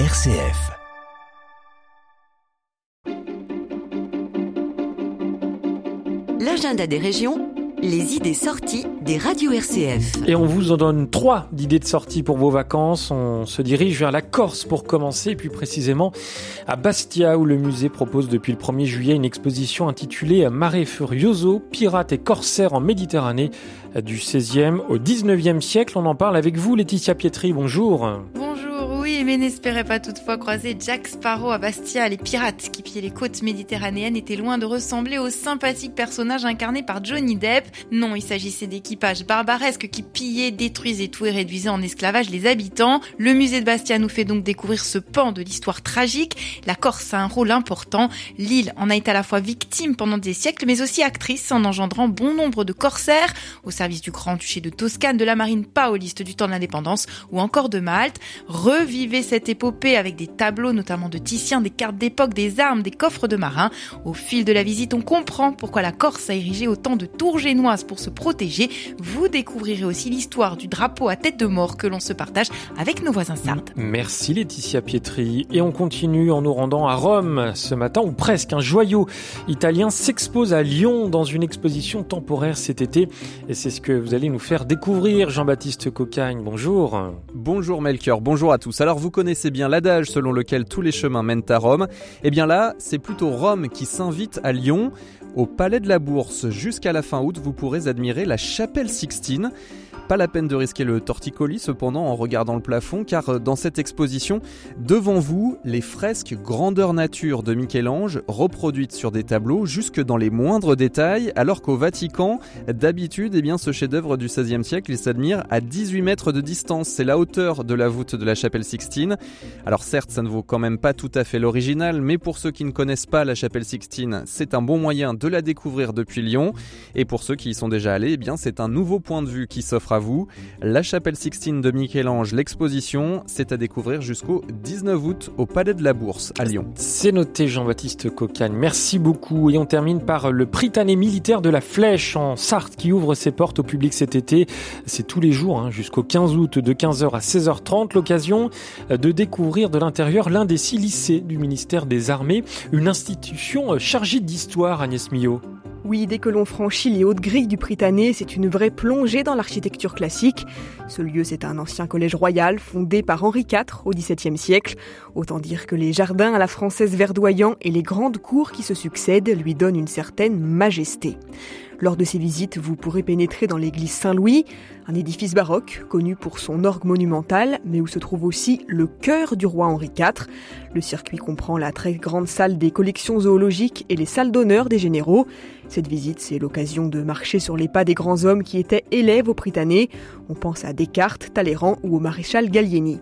RCF. L'agenda des régions, les idées sorties des radios RCF. Et on vous en donne trois d'idées de sortie pour vos vacances. On se dirige vers la Corse pour commencer, et plus précisément à Bastia, où le musée propose depuis le 1er juillet une exposition intitulée Mare Furioso, pirates et corsaires en Méditerranée, du 16e au 19e siècle. On en parle avec vous, Laetitia Pietri. Bonjour. Bonjour, oui, mais n'espérez pas toutefois croiser Jack Sparrow à Bastia. Les pirates qui pillaient les côtes méditerranéennes étaient loin de ressembler au sympathique personnage incarné par Johnny Depp. Non, il s'agissait d'équipages barbaresques qui pillaient, détruisaient tout et réduisaient en esclavage les habitants. Le musée de Bastia nous fait donc découvrir ce pan de l'histoire tragique. La Corse a un rôle important. L'île en a été à la fois victime pendant des siècles, mais aussi actrice en engendrant bon nombre de corsaires au service du grand-duché de Toscane, de la marine paoliste du temps de l'indépendance ou encore de Malte. Revivez cette épopée avec des tableaux, notamment de Titien, des cartes d'époque, des armes, des coffres de marins. Au fil de la visite, on comprend pourquoi la Corse a érigé autant de tours génoises pour se protéger. Vous découvrirez aussi l'histoire du drapeau à tête de mort que l'on se partage avec nos voisins sardes. Merci Laetitia Pietri. Et on continue en nous rendant à Rome ce matin, ou presque. Un joyau italien s'expose à Lyon dans une exposition temporaire cet été. Et c'est ce que vous allez nous faire découvrir, Jean-Baptiste Cocagne. Bonjour. Bonjour Melchior, bonjour à tous. Alors vous connaissez bien l'adage selon lequel tous les chemins mènent à Rome. Eh bien là, c'est plutôt Rome qui s'invite à Lyon. Au Palais de la Bourse, jusqu'à la fin août, vous pourrez admirer la chapelle Sixtine. Pas la peine de risquer le torticolis cependant en regardant le plafond car euh, dans cette exposition, devant vous, les fresques grandeur nature de Michel-Ange reproduites sur des tableaux jusque dans les moindres détails alors qu'au Vatican, d'habitude, eh bien, ce chef-d'œuvre du XVIe siècle, il s'admire à 18 mètres de distance. C'est la hauteur de la voûte de la chapelle Sixtine. Alors certes, ça ne vaut quand même pas tout à fait l'original, mais pour ceux qui ne connaissent pas la chapelle Sixtine, c'est un bon moyen de la découvrir depuis Lyon. Et pour ceux qui y sont déjà allés, eh bien, c'est un nouveau point de vue qui s'offre à vous. La chapelle Sixtine de Michel-Ange, l'exposition, c'est à découvrir jusqu'au 19 août au Palais de la Bourse à Lyon. C'est noté Jean-Baptiste Cocagne. Merci beaucoup. Et on termine par le Prytanée militaire de la Flèche en Sarthe qui ouvre ses portes au public cet été. C'est tous les jours hein, jusqu'au 15 août de 15h à 16h30. L'occasion de découvrir de l'intérieur l'un des six lycées du ministère des Armées, une institution chargée d'histoire, Agnès Millot. Oui, dès que l'on franchit les hautes grilles du Prytanée, c'est une vraie plongée dans l'architecture classique. Ce lieu, c'est un ancien collège royal fondé par Henri IV au XVIIe siècle. Autant dire que les jardins à la française verdoyants et les grandes cours qui se succèdent lui donnent une certaine majesté. Lors de ces visites, vous pourrez pénétrer dans l'église Saint-Louis, un édifice baroque connu pour son orgue monumentale, mais où se trouve aussi le cœur du roi Henri IV. Le circuit comprend la très grande salle des collections zoologiques et les salles d'honneur des généraux. Cette visite, c'est l'occasion de marcher sur les pas des grands hommes qui étaient élèves au Prytanée. On pense à Descartes, Talleyrand ou au maréchal Gallieni.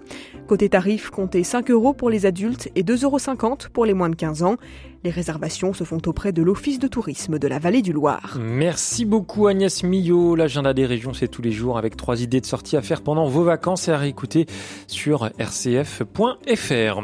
Côté tarif, comptez 5 euros pour les adultes et 2,50 euros pour les moins de 15 ans. Les réservations se font auprès de l'Office de tourisme de la Vallée du Loir. Merci beaucoup Agnès Millot. L'agenda des régions, c'est tous les jours avec trois idées de sortie à faire pendant vos vacances et à réécouter sur rcf.fr.